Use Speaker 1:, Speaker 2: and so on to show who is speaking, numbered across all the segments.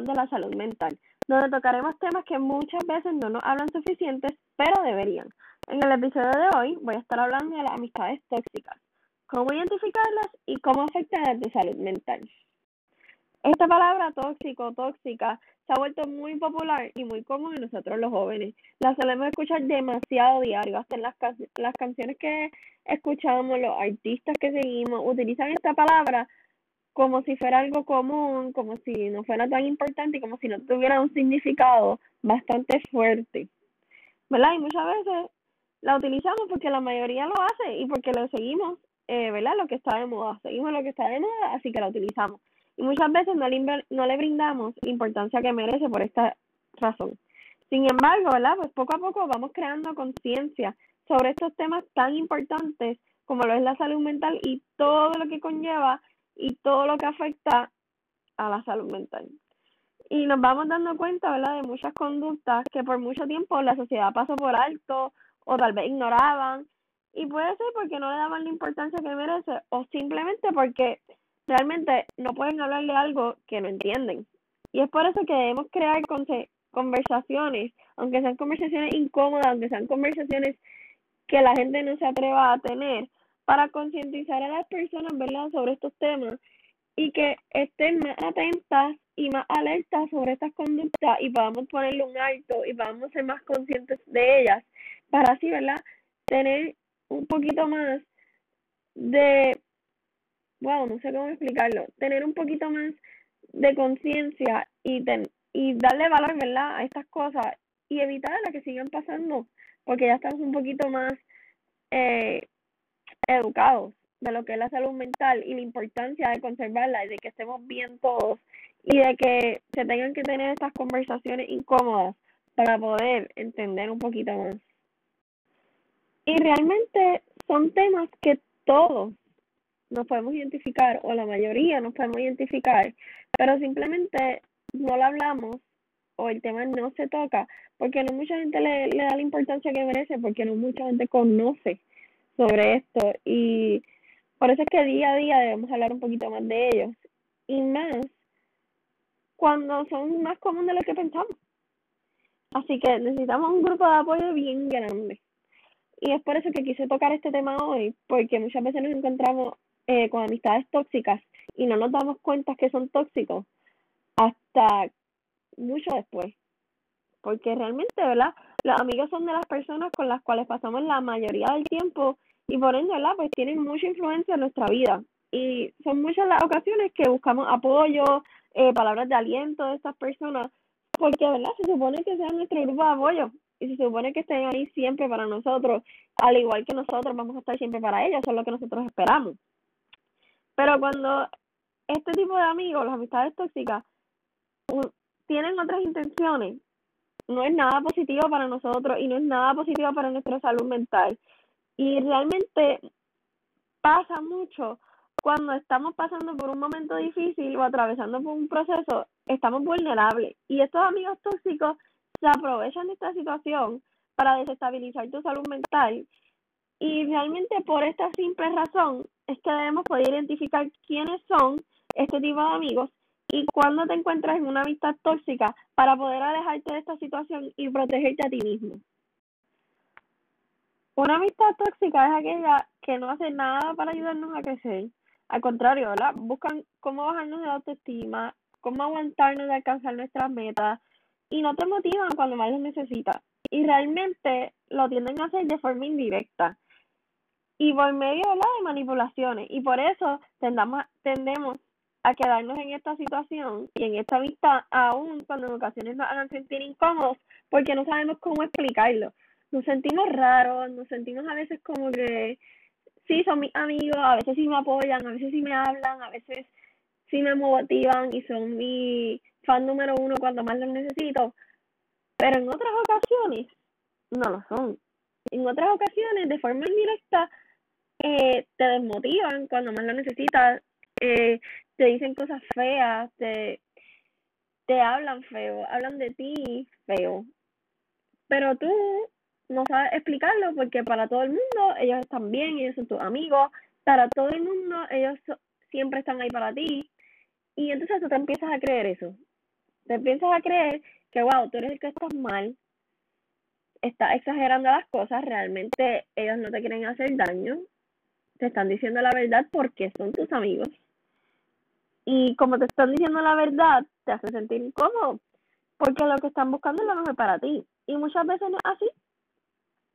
Speaker 1: de la Salud Mental, donde tocaremos temas que muchas veces no nos hablan suficientes, pero deberían. En el episodio de hoy voy a estar hablando de las amistades tóxicas, cómo identificarlas y cómo afectan a tu salud mental. Esta palabra tóxico, tóxica, se ha vuelto muy popular y muy común en nosotros los jóvenes. La solemos escuchar demasiado diario, hasta en las, las canciones que escuchamos, los artistas que seguimos, utilizan esta palabra como si fuera algo común, como si no fuera tan importante y como si no tuviera un significado bastante fuerte. ¿Verdad? Y muchas veces la utilizamos porque la mayoría lo hace y porque lo seguimos, eh, ¿verdad? Lo que está de moda. Seguimos lo que está de moda, así que la utilizamos. Y muchas veces no le, no le brindamos importancia que merece por esta razón. Sin embargo, ¿verdad? Pues poco a poco vamos creando conciencia sobre estos temas tan importantes como lo es la salud mental y todo lo que conlleva y todo lo que afecta a la salud mental. Y nos vamos dando cuenta, ¿verdad?, de muchas conductas que por mucho tiempo la sociedad pasó por alto o tal vez ignoraban. Y puede ser porque no le daban la importancia que merece o simplemente porque realmente no pueden hablar de algo que no entienden. Y es por eso que debemos crear conversaciones, aunque sean conversaciones incómodas, aunque sean conversaciones que la gente no se atreva a tener, para concientizar a las personas, ¿verdad?, sobre estos temas y que estén más atentas y más alertas sobre estas conductas y podamos ponerle un alto y podamos ser más conscientes de ellas para así, ¿verdad?, tener un poquito más de, wow, no sé cómo explicarlo, tener un poquito más de conciencia y, y darle valor, ¿verdad?, a estas cosas y evitar a que sigan pasando, porque ya estamos un poquito más eh, educados de lo que es la salud mental y la importancia de conservarla y de que estemos bien todos y de que se tengan que tener estas conversaciones incómodas para poder entender un poquito más. Y realmente son temas que todos nos podemos identificar o la mayoría nos podemos identificar, pero simplemente no lo hablamos o el tema no se toca porque no mucha gente le, le da la importancia que merece porque no mucha gente conoce sobre esto y por eso es que día a día debemos hablar un poquito más de ellos y más cuando son más comunes de lo que pensamos. Así que necesitamos un grupo de apoyo bien grande. Y es por eso que quise tocar este tema hoy, porque muchas veces nos encontramos eh, con amistades tóxicas y no nos damos cuenta que son tóxicos hasta mucho después. Porque realmente, ¿verdad? Los amigos son de las personas con las cuales pasamos la mayoría del tiempo y por ende, ¿verdad? Pues tienen mucha influencia en nuestra vida. Y son muchas las ocasiones que buscamos apoyo, eh, palabras de aliento de estas personas, porque, ¿verdad? Se supone que sean nuestro grupo de apoyo y se supone que estén ahí siempre para nosotros, al igual que nosotros vamos a estar siempre para ellos, eso es lo que nosotros esperamos. Pero cuando este tipo de amigos, las amistades tóxicas, tienen otras intenciones no es nada positivo para nosotros y no es nada positivo para nuestra salud mental. Y realmente pasa mucho cuando estamos pasando por un momento difícil o atravesando por un proceso, estamos vulnerables. Y estos amigos tóxicos se aprovechan de esta situación para desestabilizar tu salud mental. Y realmente por esta simple razón es que debemos poder identificar quiénes son este tipo de amigos y cuando te encuentras en una amistad tóxica para poder alejarte de esta situación y protegerte a ti mismo. Una amistad tóxica es aquella que no hace nada para ayudarnos a crecer. Al contrario, ¿verdad? Buscan cómo bajarnos de la autoestima, cómo aguantarnos de alcanzar nuestras metas y no te motivan cuando más los necesitas. Y realmente lo tienden a hacer de forma indirecta y por medio de manipulaciones. Y por eso tendamos, tendemos a quedarnos en esta situación y en esta vista aún cuando en ocasiones nos hagan sentir incómodos porque no sabemos cómo explicarlo. Nos sentimos raros, nos sentimos a veces como que sí son mis amigos, a veces sí me apoyan, a veces sí me hablan, a veces sí me motivan y son mi fan número uno cuando más los necesito, pero en otras ocasiones no lo son. En otras ocasiones, de forma indirecta, eh, te desmotivan cuando más lo necesitas, eh, te dicen cosas feas, te, te hablan feo, hablan de ti feo. Pero tú no sabes explicarlo porque para todo el mundo ellos están bien, ellos son tus amigos, para todo el mundo ellos siempre están ahí para ti Y entonces tú te empiezas a creer eso. Te empiezas a creer que, wow, tú eres el que estás mal, estás exagerando las cosas, realmente ellos no te quieren hacer daño, te están diciendo la verdad porque son tus amigos. Y como te están diciendo la verdad, te hace sentir incómodo, porque lo que están buscando es lo mejor para ti. Y muchas veces no es así.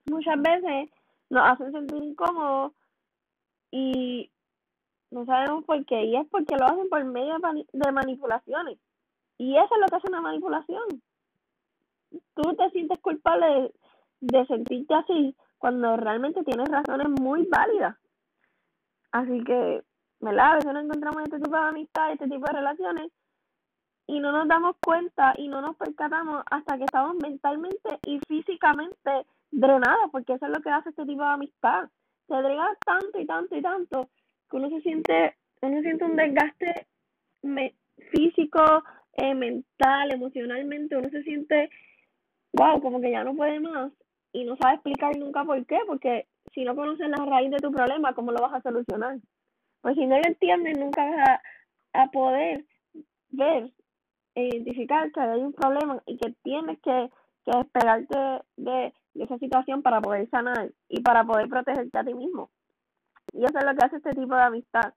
Speaker 1: Muchas veces nos hacen sentir incómodos y no sabemos por qué. Y es porque lo hacen por medio de manipulaciones. Y eso es lo que hace una manipulación. Tú te sientes culpable de, sentirte así cuando realmente tienes razones muy válidas. Así que, ¿verdad? A veces nos encontramos este tipo de amistad, este tipo de relaciones y no nos damos cuenta y no nos percatamos hasta que estamos mentalmente y físicamente drenados, porque eso es lo que hace este tipo de amistad. Se drena tanto y tanto y tanto que uno se siente, uno siente un desgaste físico, eh, mental, emocionalmente, uno se siente, wow, como que ya no puede más y no sabe explicar nunca por qué, porque si no conoces la raíz de tu problema, ¿cómo lo vas a solucionar? Pues si no lo entiendes, nunca vas a, a poder ver e identificar que hay un problema y que tienes que, que despegarte de, de esa situación para poder sanar y para poder protegerte a ti mismo. Y eso es lo que hace este tipo de amistad.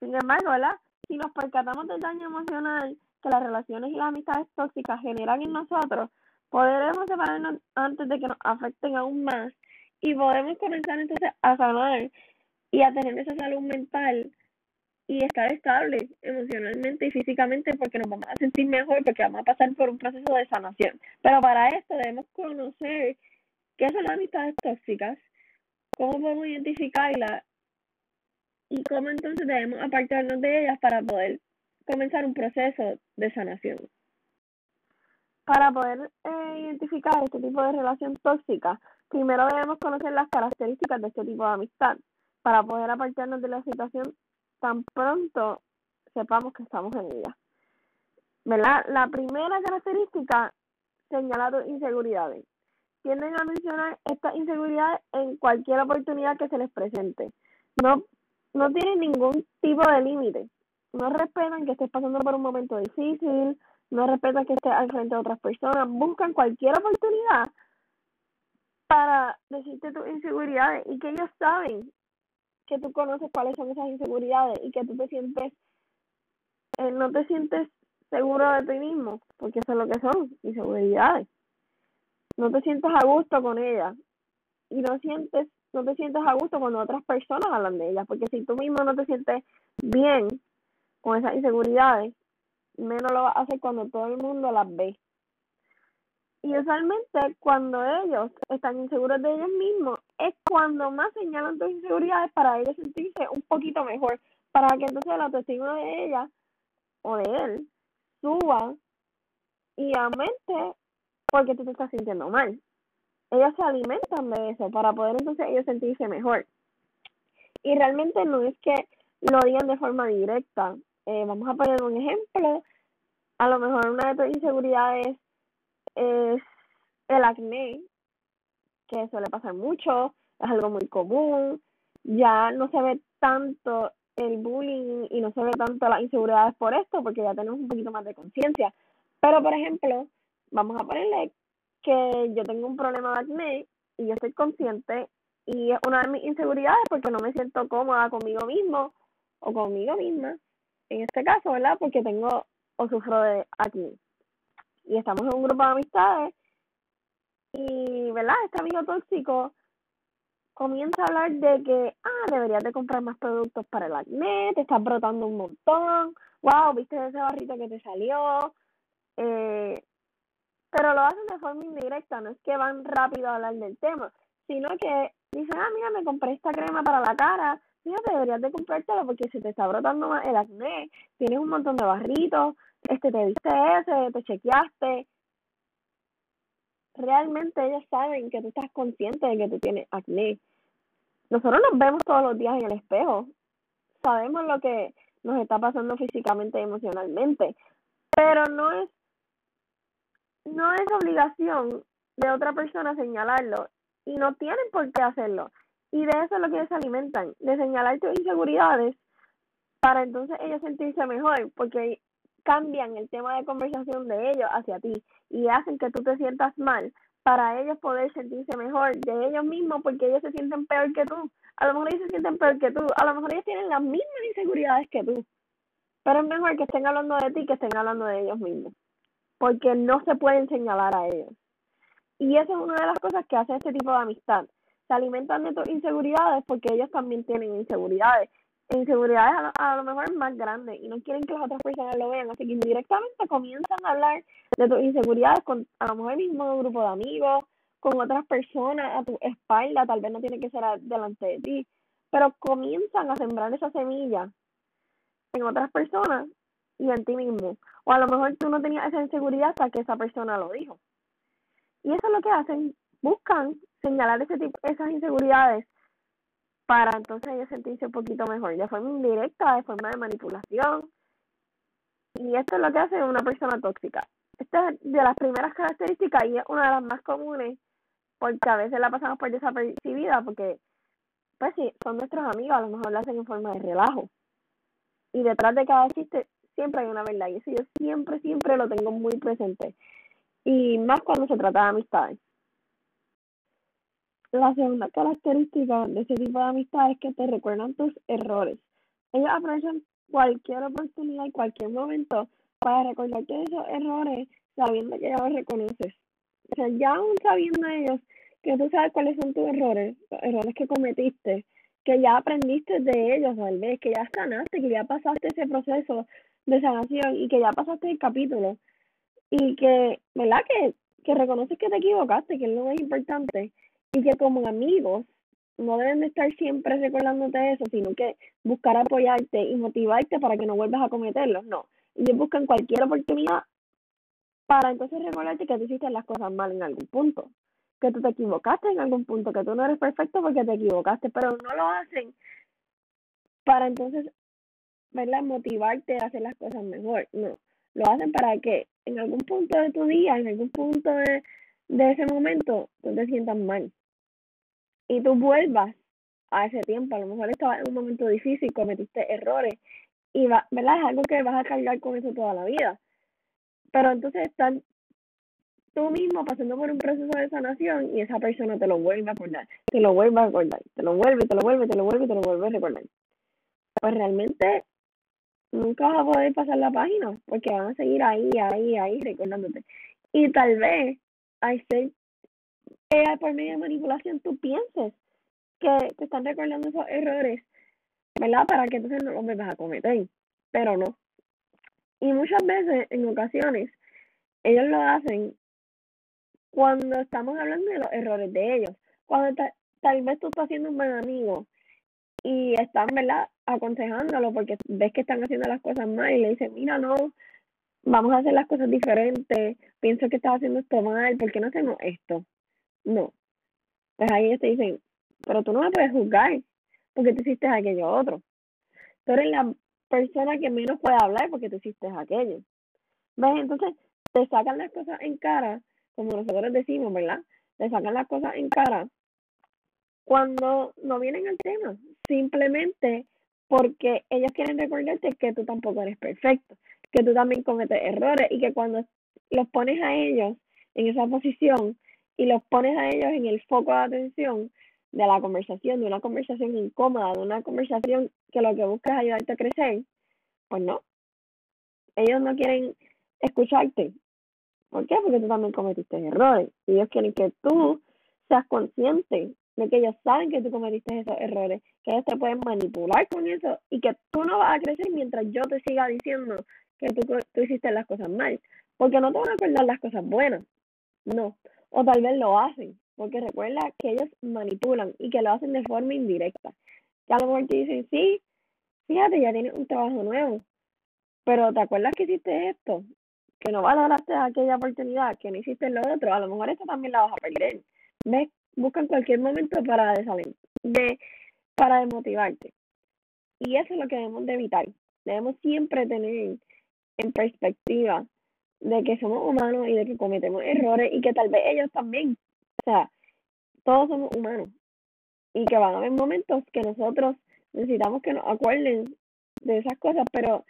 Speaker 1: Sin embargo, ¿verdad? Si nos percatamos del daño emocional que las relaciones y las amistades tóxicas generan en nosotros, podremos separarnos antes de que nos afecten aún más y podemos comenzar entonces a sanar y a tener esa salud mental y estar estable emocionalmente y físicamente porque nos vamos a sentir mejor porque vamos a pasar por un proceso de sanación. Pero para esto debemos conocer qué son las amistades tóxicas, cómo podemos identificarlas y cómo entonces debemos apartarnos de ellas para poder comenzar un proceso de sanación. Para poder eh, identificar este tipo de relación tóxica, primero debemos conocer las características de este tipo de amistad para poder apartarnos de la situación tan pronto sepamos que estamos en ella. ¿Verdad? La primera característica señala tus inseguridades. Tienden a mencionar estas inseguridades en cualquier oportunidad que se les presente. No no tienen ningún tipo de límite. No respetan que estés pasando por un momento difícil, no respetan que estés al frente de otras personas, buscan cualquier oportunidad para decirte tus inseguridades y que ellos saben que tú conoces cuáles son esas inseguridades y que tú te sientes, eh, no te sientes seguro de ti mismo, porque eso es lo que son, inseguridades. No te sientes a gusto con ellas y no sientes no te sientes a gusto cuando otras personas hablan de ellas, porque si tú mismo no te sientes bien con esas inseguridades, menos lo vas a hacer cuando todo el mundo las ve. Y usualmente cuando ellos están inseguros de ellos mismos, es cuando más señalan tus inseguridades para ellos sentirse un poquito mejor, para que entonces la autoestima de ella o de él suba y aumente porque tú te estás sintiendo mal ellos se alimentan de eso para poder entonces ellos sentirse mejor. Y realmente no es que lo digan de forma directa. Eh, vamos a poner un ejemplo. A lo mejor una de tus inseguridades es el acné, que suele pasar mucho, es algo muy común. Ya no se ve tanto el bullying y no se ve tanto las inseguridades por esto, porque ya tenemos un poquito más de conciencia. Pero, por ejemplo, vamos a ponerle que yo tengo un problema de acné y yo estoy consciente y es una de mis inseguridades porque no me siento cómoda conmigo mismo o conmigo misma, en este caso, ¿verdad? Porque tengo o sufro de acné. Y estamos en un grupo de amistades y, ¿verdad? Este amigo tóxico comienza a hablar de que, ah, deberías de comprar más productos para el acné, te estás brotando un montón, wow, viste ese barrito que te salió, eh, pero lo hacen de forma indirecta, no es que van rápido a hablar del tema, sino que dicen, ah, mira, me compré esta crema para la cara, fíjate, deberías de comprártela porque si te está brotando más el acné, tienes un montón de barritos, este, te viste ese, te chequeaste. Realmente ellos saben que tú estás consciente de que tú tienes acné. Nosotros nos vemos todos los días en el espejo, sabemos lo que nos está pasando físicamente y emocionalmente, pero no es no es obligación de otra persona señalarlo y no tienen por qué hacerlo. Y de eso es lo que ellos se alimentan, de señalar tus inseguridades para entonces ellos sentirse mejor, porque cambian el tema de conversación de ellos hacia ti y hacen que tú te sientas mal para ellos poder sentirse mejor de ellos mismos porque ellos se sienten peor que tú. A lo mejor ellos se sienten peor que tú, a lo mejor ellos tienen las mismas inseguridades que tú. Pero es mejor que estén hablando de ti que estén hablando de ellos mismos, porque no se pueden señalar a ellos. Y esa es una de las cosas que hace este tipo de amistad. Se alimentan de tus inseguridades porque ellos también tienen inseguridades. Inseguridades a lo, mejor más grandes y no quieren que las otras personas lo vean. Así que indirectamente comienzan a hablar de tus inseguridades con a lo mejor mismo grupo de amigos, con otras personas a tu espalda. Tal vez no tiene que ser delante de ti, pero comienzan a sembrar esa semilla en otras personas y en ti mismo. O a lo mejor tú no tenías esa inseguridad hasta que esa persona lo dijo. Y eso es lo que hacen, buscan señalar ese tipo, esas inseguridades para entonces ellos sentirse un poquito mejor, de forma indirecta, de forma de manipulación. Y esto es lo que hace una persona tóxica. Esta es de las primeras características y es una de las más comunes porque a veces la pasamos por desapercibida porque, pues sí, son nuestros amigos, a lo mejor lo hacen en forma de relajo. Y detrás de cada chiste siempre hay una verdad y eso yo siempre, siempre lo tengo muy presente y más cuando se trata de amistades. La segunda característica de ese tipo de amistades es que te recuerdan tus errores. Ellos aprovechan cualquier oportunidad y cualquier momento para recordarte esos errores sabiendo que ya los reconoces. O sea, ya aún sabiendo ellos que tú sabes cuáles son tus errores, los errores que cometiste, que ya aprendiste de ellos tal vez, que ya sanaste, que ya pasaste ese proceso de sanación y que ya pasaste el capítulo y que, ¿verdad? Que, que reconoces que te equivocaste, que es lo más importante, y que como amigos no deben de estar siempre recordándote eso, sino que buscar apoyarte y motivarte para que no vuelvas a cometerlos, no. Ellos buscan cualquier oportunidad para entonces recordarte que tú hiciste las cosas mal en algún punto, que tú te equivocaste en algún punto, que tú no eres perfecto porque te equivocaste, pero no lo hacen para entonces, ¿verdad? Motivarte a hacer las cosas mejor, no lo hacen para que en algún punto de tu día, en algún punto de, ese momento, tú te sientas mal. Y tú vuelvas a ese tiempo. A lo mejor estabas en un momento difícil, cometiste errores. Y va, ¿verdad? Es algo que vas a cargar con eso toda la vida. Pero entonces estás tú mismo pasando por un proceso de sanación y esa persona te lo vuelve a acordar, te lo vuelve a recordar, te lo vuelve, te lo vuelve, te lo vuelve, te lo vuelve a recordar. Pues realmente nunca vas a poder pasar la página porque van a seguir ahí, ahí, ahí recordándote. Y tal vez, hay ser, por medio de manipulación, tú pienses que te están recordando esos errores, ¿verdad? Para que entonces no los vuelvas a cometer, pero no. Y muchas veces, en ocasiones, ellos lo hacen cuando estamos hablando de los errores de ellos. Cuando tal vez tú estás siendo un buen amigo y están, ¿verdad? Aconsejándolo porque ves que están haciendo las cosas mal y le dicen, mira, no, vamos a hacer las cosas diferentes, pienso que estás haciendo esto mal, ¿por qué no hacemos esto? No. Pues ahí ellos te dicen, pero tú no me puedes juzgar porque tú hiciste aquello otro. Tú eres la persona que menos puede hablar porque tú hiciste aquello. ¿Ves? Entonces te sacan las cosas en cara, como nosotros decimos, ¿verdad? Te sacan las cosas en cara cuando no vienen al tema, simplemente porque ellos quieren recordarte que tú tampoco eres perfecto, que tú también cometes errores y que cuando los pones a ellos en esa posición y los pones a ellos en el foco de atención de la conversación, de una conversación incómoda, de una conversación que lo que busca es ayudarte a crecer, pues no. Ellos no quieren escucharte. ¿Por qué? Porque tú también cometiste errores. Ellos quieren que tú seas consciente de que ellos saben que tú cometiste esos errores, que ellos te pueden manipular con eso y que tú no vas a crecer mientras yo te siga diciendo que tú, tú hiciste las cosas mal, porque no te van a acordar las cosas buenas, no, o tal vez lo hacen, porque recuerda que ellos manipulan y que lo hacen de forma indirecta, que a lo mejor te dicen, sí, fíjate, ya tienes un trabajo nuevo, pero ¿te acuerdas que hiciste esto? Que no valoraste aquella oportunidad, que no hiciste lo otro, a lo mejor esto también la vas a perder. ¿Ves buscan cualquier momento para de, para desmotivarte. Y eso es lo que debemos de evitar. Debemos siempre tener en perspectiva de que somos humanos y de que cometemos errores y que tal vez ellos también. O sea, todos somos humanos y que van a haber momentos que nosotros necesitamos que nos acuerden de esas cosas, pero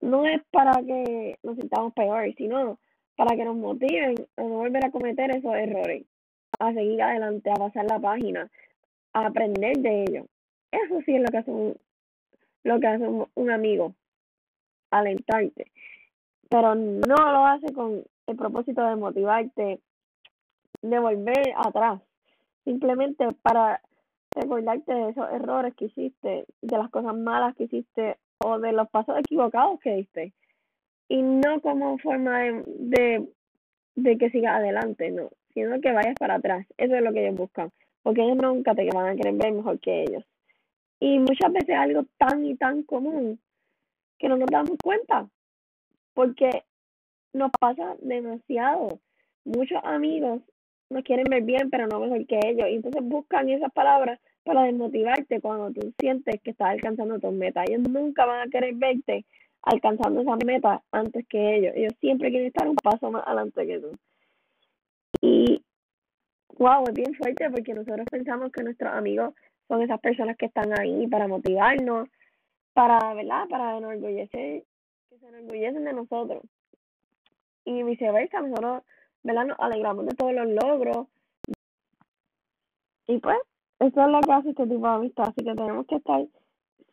Speaker 1: no es para que nos sintamos peores, sino para que nos motiven a no volver a cometer esos errores, a seguir adelante, a pasar la página, a aprender de ellos. Eso sí es lo que hace un, lo que hace un, amigo, alentarte, pero no lo hace con el propósito de motivarte, de volver atrás, simplemente para recordarte de esos errores que hiciste, de las cosas malas que hiciste o de los pasos equivocados que diste. Y no como forma de, de, que sigas adelante, no, sino que vayas para atrás. Eso es lo que ellos buscan, porque ellos nunca te van a querer ver mejor que ellos. Y muchas veces algo tan y tan común que no nos damos cuenta, porque nos pasa demasiado. Muchos amigos nos quieren ver bien, pero no mejor que ellos. Y entonces buscan esas palabras para desmotivarte cuando tú sientes que estás alcanzando tus metas. Ellos nunca van a querer verte alcanzando esas metas antes que ellos. Ellos siempre quieren estar un paso más adelante que tú. Y wow, es bien fuerte porque nosotros pensamos que nuestros amigos son esas personas que están ahí para motivarnos, para, ¿verdad? Para enorgullecer, se enorgullecen de nosotros. Y viceversa, nosotros, ¿verdad? Nos alegramos de todos los logros. Y pues, eso es lo que hace este tipo de amistad, así que tenemos que estar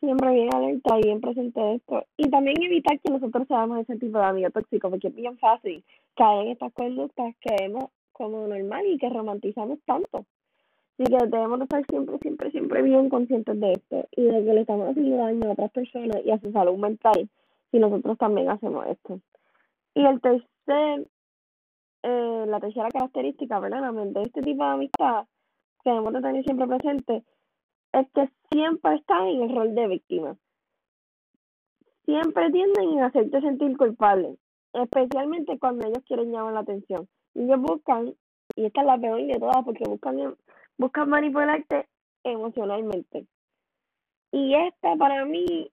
Speaker 1: siempre bien alerta y bien presente de esto. Y también evitar que nosotros seamos ese tipo de amigo tóxico, porque es bien fácil caer en estas conductas que vemos como normal y que romantizamos tanto. Así que debemos estar siempre, siempre, siempre bien conscientes de esto y de que le estamos haciendo daño a otras personas y a su salud mental si nosotros también hacemos esto. Y el tercer, eh, la tercera característica, verdaderamente, de este tipo de amistad que debemos de tener siempre presente es que siempre están en el rol de víctima. Siempre tienden a hacerte sentir culpable, especialmente cuando ellos quieren llamar la atención. Y ellos buscan, y esta es la peor de todas, porque buscan, buscan manipularte emocionalmente. Y esta para mí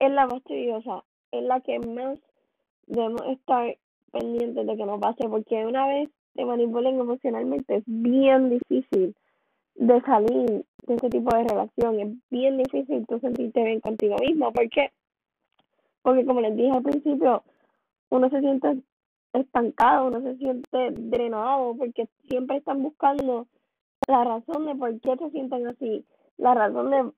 Speaker 1: es la más tediosa, es la que más debemos estar pendientes de que no pase, porque una vez te manipulen emocionalmente es bien difícil de salir de ese tipo de relación. Es bien difícil tú sentirte bien contigo mismo. ¿Por qué? Porque como les dije al principio, uno se siente estancado, uno se siente drenado, porque siempre están buscando la razón de por qué se sienten así, la razón de,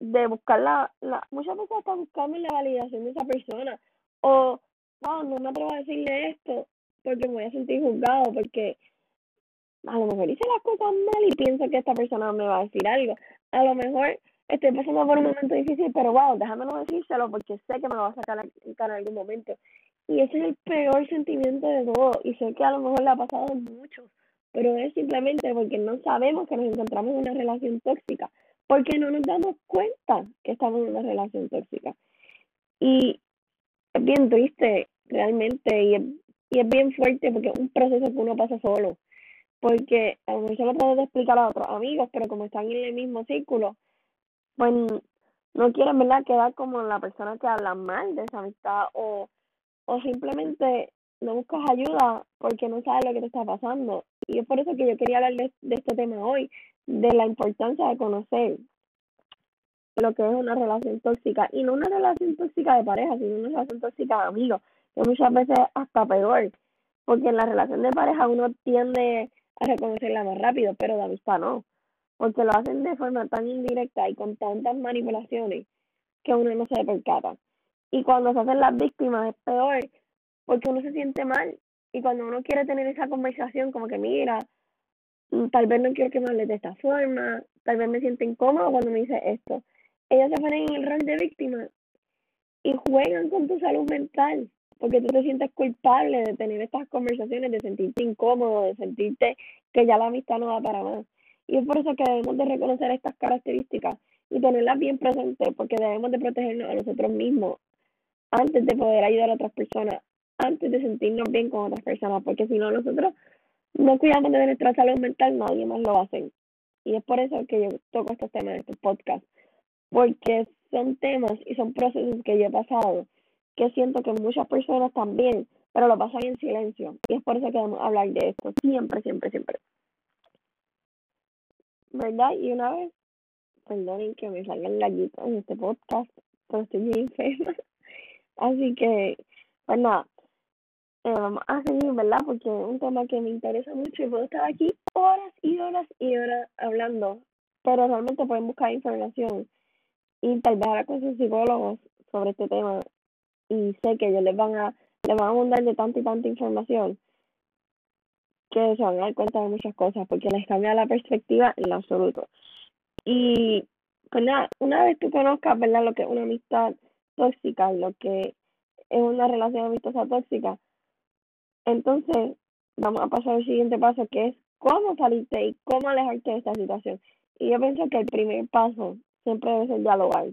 Speaker 1: de buscar la, la, muchas veces están buscando la validación de esa persona, o no, no me atrevo a decirle esto porque me voy a sentir juzgado, porque a lo mejor hice las cosas mal y pienso que esta persona me va a decir algo. A lo mejor estoy pasando por un momento difícil, pero wow, déjame no decírselo porque sé que me va a sacar en algún momento. Y ese es el peor sentimiento de todo. Y sé que a lo mejor le ha pasado a muchos, pero es simplemente porque no sabemos que nos encontramos en una relación tóxica, porque no nos damos cuenta que estamos en una relación tóxica. Y es bien triste realmente y es, y es bien fuerte porque es un proceso que uno pasa solo porque a lo mejor se lo puedo explicar a otros amigos, pero como están en el mismo círculo, pues no quieren, ¿verdad?, quedar como la persona que habla mal de esa amistad o, o simplemente no buscas ayuda porque no sabes lo que te está pasando. Y es por eso que yo quería hablar de este tema hoy, de la importancia de conocer lo que es una relación tóxica y no una relación tóxica de pareja, sino una relación tóxica de amigos, que muchas veces hasta peor, porque en la relación de pareja uno tiende a reconocerla más rápido, pero de amistad no, porque lo hacen de forma tan indirecta y con tantas manipulaciones que uno no se percata. Y cuando se hacen las víctimas es peor, porque uno se siente mal y cuando uno quiere tener esa conversación como que mira, tal vez no quiero que me hables de esta forma, tal vez me siento incómodo cuando me dice esto. Ellos se ponen en el rol de víctima y juegan con tu salud mental porque tú te sientes culpable de tener estas conversaciones, de sentirte incómodo, de sentirte que ya la amistad no va para más. Y es por eso que debemos de reconocer estas características y tenerlas bien presentes, porque debemos de protegernos a nosotros mismos antes de poder ayudar a otras personas, antes de sentirnos bien con otras personas, porque si no nosotros no cuidamos de nuestra salud mental, nadie más lo hace. Y es por eso que yo toco estos temas en estos podcasts, porque son temas y son procesos que yo he pasado que siento que muchas personas también, pero lo pasan en silencio. Y es por eso que a hablar de esto, siempre, siempre, siempre. ¿Verdad? Y una vez, perdonen que me salgan gallitos en este podcast, pero estoy bien enferma. Así que, pues nada, eh, vamos a seguir, ¿verdad? Porque es un tema que me interesa mucho y puedo estar aquí horas y horas y horas hablando, pero realmente pueden buscar información y tal vez hablar con sus psicólogos sobre este tema y sé que ellos les van a les van a mandar de tanta y tanta información que se van a dar cuenta de muchas cosas porque les cambia la perspectiva en absoluto. Y pues nada, una vez tú conozcas, ¿verdad? Lo que es una amistad tóxica, lo que es una relación amistosa tóxica, entonces vamos a pasar al siguiente paso que es cómo salirte y cómo alejarte de esta situación. Y yo pienso que el primer paso siempre debe ser dialogar.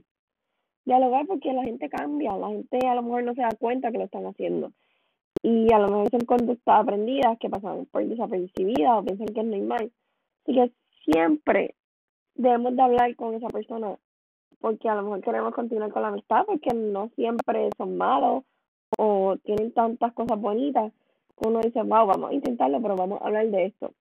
Speaker 1: Dialogar porque la gente cambia, la gente a lo mejor no se da cuenta que lo están haciendo. Y a lo mejor son conductas aprendidas que pasan por desapercibidas o piensan que es normal. Así que siempre debemos de hablar con esa persona porque a lo mejor queremos continuar con la amistad porque no siempre son malos o tienen tantas cosas bonitas uno dice, wow, vamos a intentarlo, pero vamos a hablar de esto.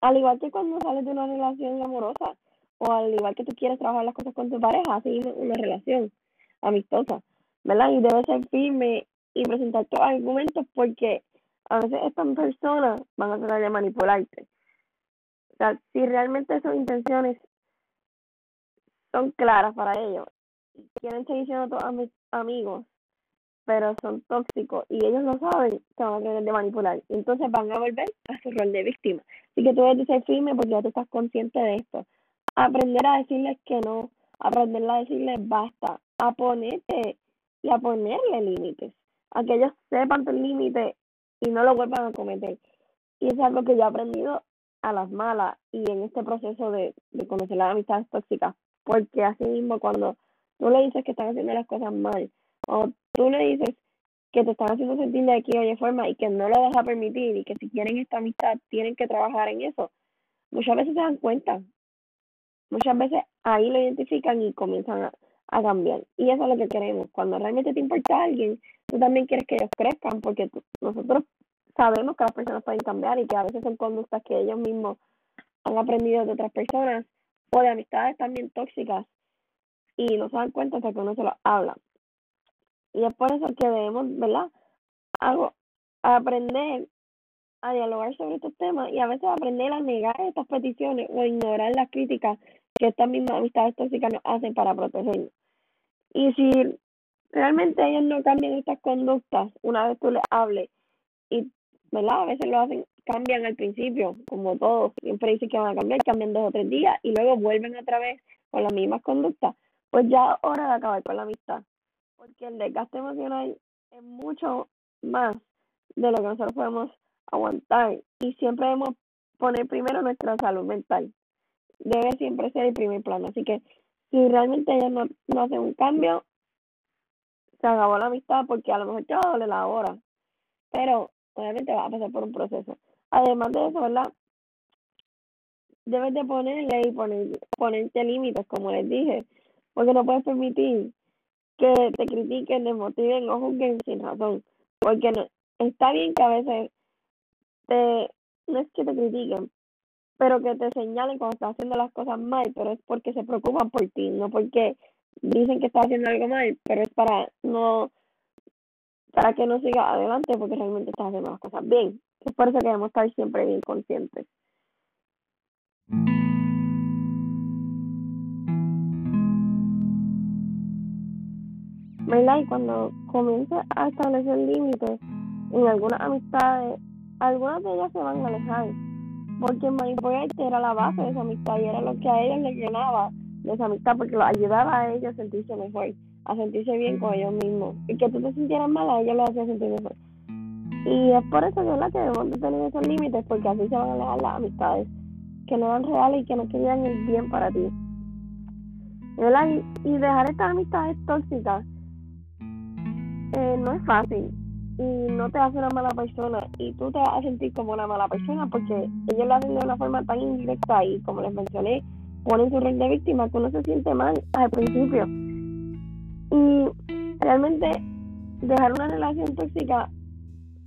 Speaker 1: Al igual que cuando sales de una relación amorosa, o al igual que tú quieres trabajar las cosas con tu pareja, así una relación amistosa, ¿verdad? Y debes ser firme y presentar tus argumentos porque a veces estas personas van a tratar de manipularte. O sea, si realmente sus intenciones son claras para ellos, quieren seguir siendo tus amigos, pero son tóxicos y ellos lo saben, se van a tener de manipular. Entonces van a volver a su rol de víctima. Así que tú debes ser firme porque ya tú estás consciente de esto. Aprender a decirles que no, aprender a decirles basta, a ponerte y a ponerle límites, a que ellos sepan tu límite y no lo vuelvan a cometer. Y es algo que yo he aprendido a las malas y en este proceso de, de conocer las amistades tóxicas, porque así mismo cuando tú le dices que están haciendo las cosas mal, o tú le dices que te están haciendo sentir de aquí de forma y que no lo vas a permitir y que si quieren esta amistad tienen que trabajar en eso, muchas veces se dan cuenta. Muchas veces ahí lo identifican y comienzan a, cambiar. Y eso es lo que queremos. Cuando realmente te importa alguien, tú también quieres que ellos crezcan porque nosotros sabemos que las personas pueden cambiar y que a veces son conductas que ellos mismos han aprendido de otras personas o de amistades también tóxicas y no se dan cuenta hasta que uno se lo habla. Y es por eso que debemos, ¿verdad? Algo, aprender a dialogar sobre estos temas y a veces aprender a negar estas peticiones o ignorar las críticas que estas mismas amistades tóxicas nos hacen para protegernos. Y si realmente ellos no cambian estas conductas, una vez tú les hables, y ¿verdad? A veces lo hacen, cambian al principio, como todos, siempre dicen que van a cambiar, cambian dos o tres días y luego vuelven otra vez con las mismas conductas, pues ya es hora de acabar con la amistad porque el desgaste emocional es mucho más de lo que nosotros podemos aguantar y siempre debemos poner primero nuestra salud mental. Debe siempre ser el primer plano. Así que si realmente ellos no, no hacen un cambio, se acabó la amistad porque a lo mejor te va a doler la hora. Pero obviamente va a pasar por un proceso. Además de eso, ¿verdad? Debes de ponerle y poner, ponerte límites, como les dije, porque no puedes permitir que te critiquen, desmotiven o juzguen sin razón. Porque no, está bien que a veces te, no es que te critiquen, pero que te señalen cuando estás haciendo las cosas mal, pero es porque se preocupan por ti, no porque dicen que estás haciendo algo mal, pero es para no para que no sigas adelante porque realmente estás haciendo las cosas bien. Es por eso que debemos estar siempre bien conscientes. ¿Verdad? Y cuando comienza a establecer límites en algunas amistades, algunas de ellas se van a alejar, porque manipularte era la base de esa amistad y era lo que a ellos les llenaba de esa amistad, porque lo ayudaba a ellos a sentirse mejor, a sentirse bien con ellos mismos. Y que tú te sintieras mal, a ellos los hacía sentir mejor. Y es por eso ¿verdad? que debemos de tener esos límites, porque así se van a alejar las amistades que no eran reales y que no querían el bien para ti. ¿verdad? Y dejar estas amistades tóxicas eh, no es fácil y no te hace una mala persona y tú te vas a sentir como una mala persona porque ellos lo hacen de una forma tan indirecta y como les mencioné ponen su rol de víctima que uno se siente mal al principio. Y realmente dejar una relación tóxica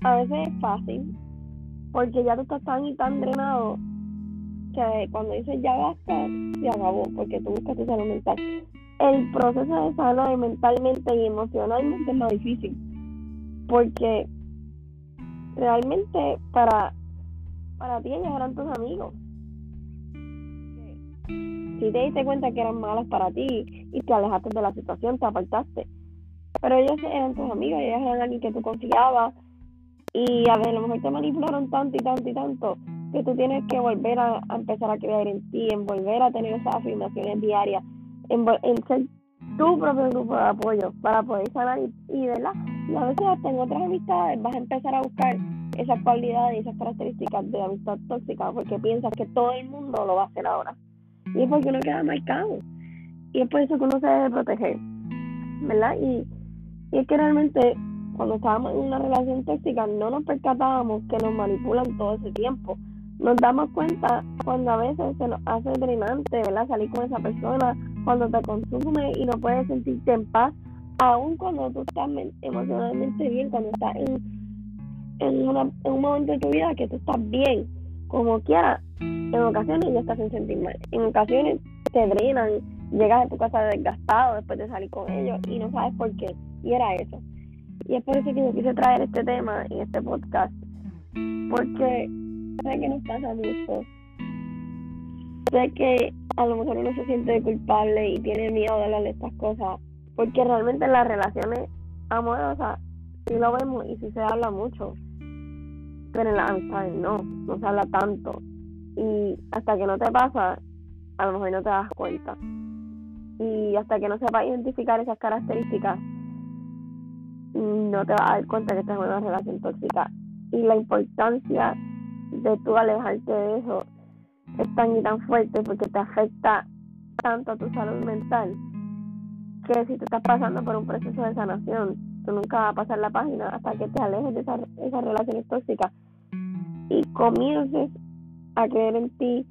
Speaker 1: a veces es fácil porque ya tú estás tan y tan drenado que cuando dices ya basta se acabó porque tú buscas tu salud mental el proceso de salud mentalmente y emocionalmente es lo difícil. Porque realmente para, para ti ellos eran tus amigos. Si te diste cuenta que eran malas para ti y te alejaste de la situación, te apartaste. Pero ellos eran tus amigos, ellos eran alguien que tú confiabas y a ver, a lo mejor te manipularon tanto y tanto y tanto que tú tienes que volver a, empezar a creer en ti, en volver a tener esas afirmaciones diarias, en, ser tu propio grupo de apoyo para poder sanar y, y, ¿verdad? y a veces hasta en otras amistades vas a empezar a buscar esas cualidades y esas características de amistad tóxica porque piensas que todo el mundo lo va a hacer ahora y es porque uno queda marcado y es por eso que uno se debe proteger ¿verdad? y, y es que realmente cuando estábamos en una relación tóxica no nos percatábamos que nos manipulan todo ese tiempo nos damos cuenta cuando a veces se nos hace drenante, ¿verdad? Salir con esa persona, cuando te consume y no puedes sentirte en paz, aun cuando tú estás emocionalmente bien, cuando estás en, en, una, en un momento de tu vida que tú estás bien, como quieras, en ocasiones ya estás sin sentir mal, en ocasiones te drenan, llegas a tu casa desgastado después de salir con ellos y no sabes por qué, y era eso. Y es por eso que yo quise traer este tema en este podcast, porque sé que no estás a gusto. Sé que a lo mejor uno se siente culpable y tiene miedo de hablar de estas cosas, porque realmente en las relaciones amorosas sí lo vemos y sí se habla mucho, pero en las amistades no, no se habla tanto. Y hasta que no te pasa, a lo mejor no te das cuenta. Y hasta que no sepas identificar esas características, no te vas a dar cuenta que estás en una relación tóxica. Y la importancia de tú alejarte de eso es tan y tan fuerte porque te afecta tanto a tu salud mental que si te estás pasando por un proceso de sanación, tú nunca vas a pasar la página hasta que te alejes de esas, esas relaciones tóxicas y comiences a creer en ti,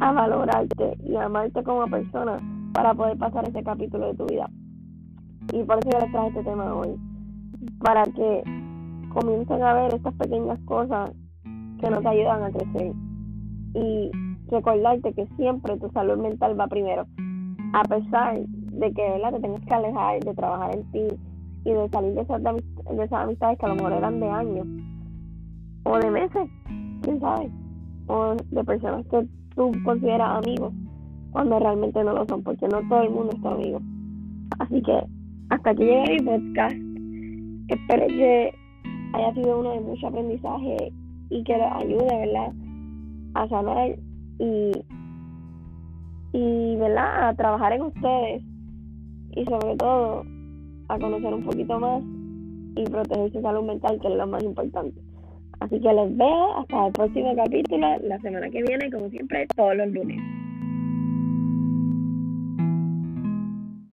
Speaker 1: a valorarte y a amarte como persona para poder pasar ese capítulo de tu vida. Y por eso yo les traje este tema hoy, para que comiencen a ver estas pequeñas cosas que no te ayudan a crecer. Y recordarte que siempre tu salud mental va primero. A pesar de que ¿verdad? te tengas que alejar de trabajar en ti y de salir de esas, de esas amistades que a lo mejor eran de años o de meses, quién sabe, o de personas que tú consideras amigos cuando realmente no lo son, porque no todo el mundo es amigo. Así que hasta aquí llega mi podcast. Espero que haya sido uno de mucho aprendizaje y que los ayude, ¿verdad? A sanar y, y, ¿verdad? A trabajar en ustedes y sobre todo a conocer un poquito más y proteger su salud mental, que es lo más importante. Así que les veo hasta el próximo capítulo, la semana que viene, como siempre, todos los lunes.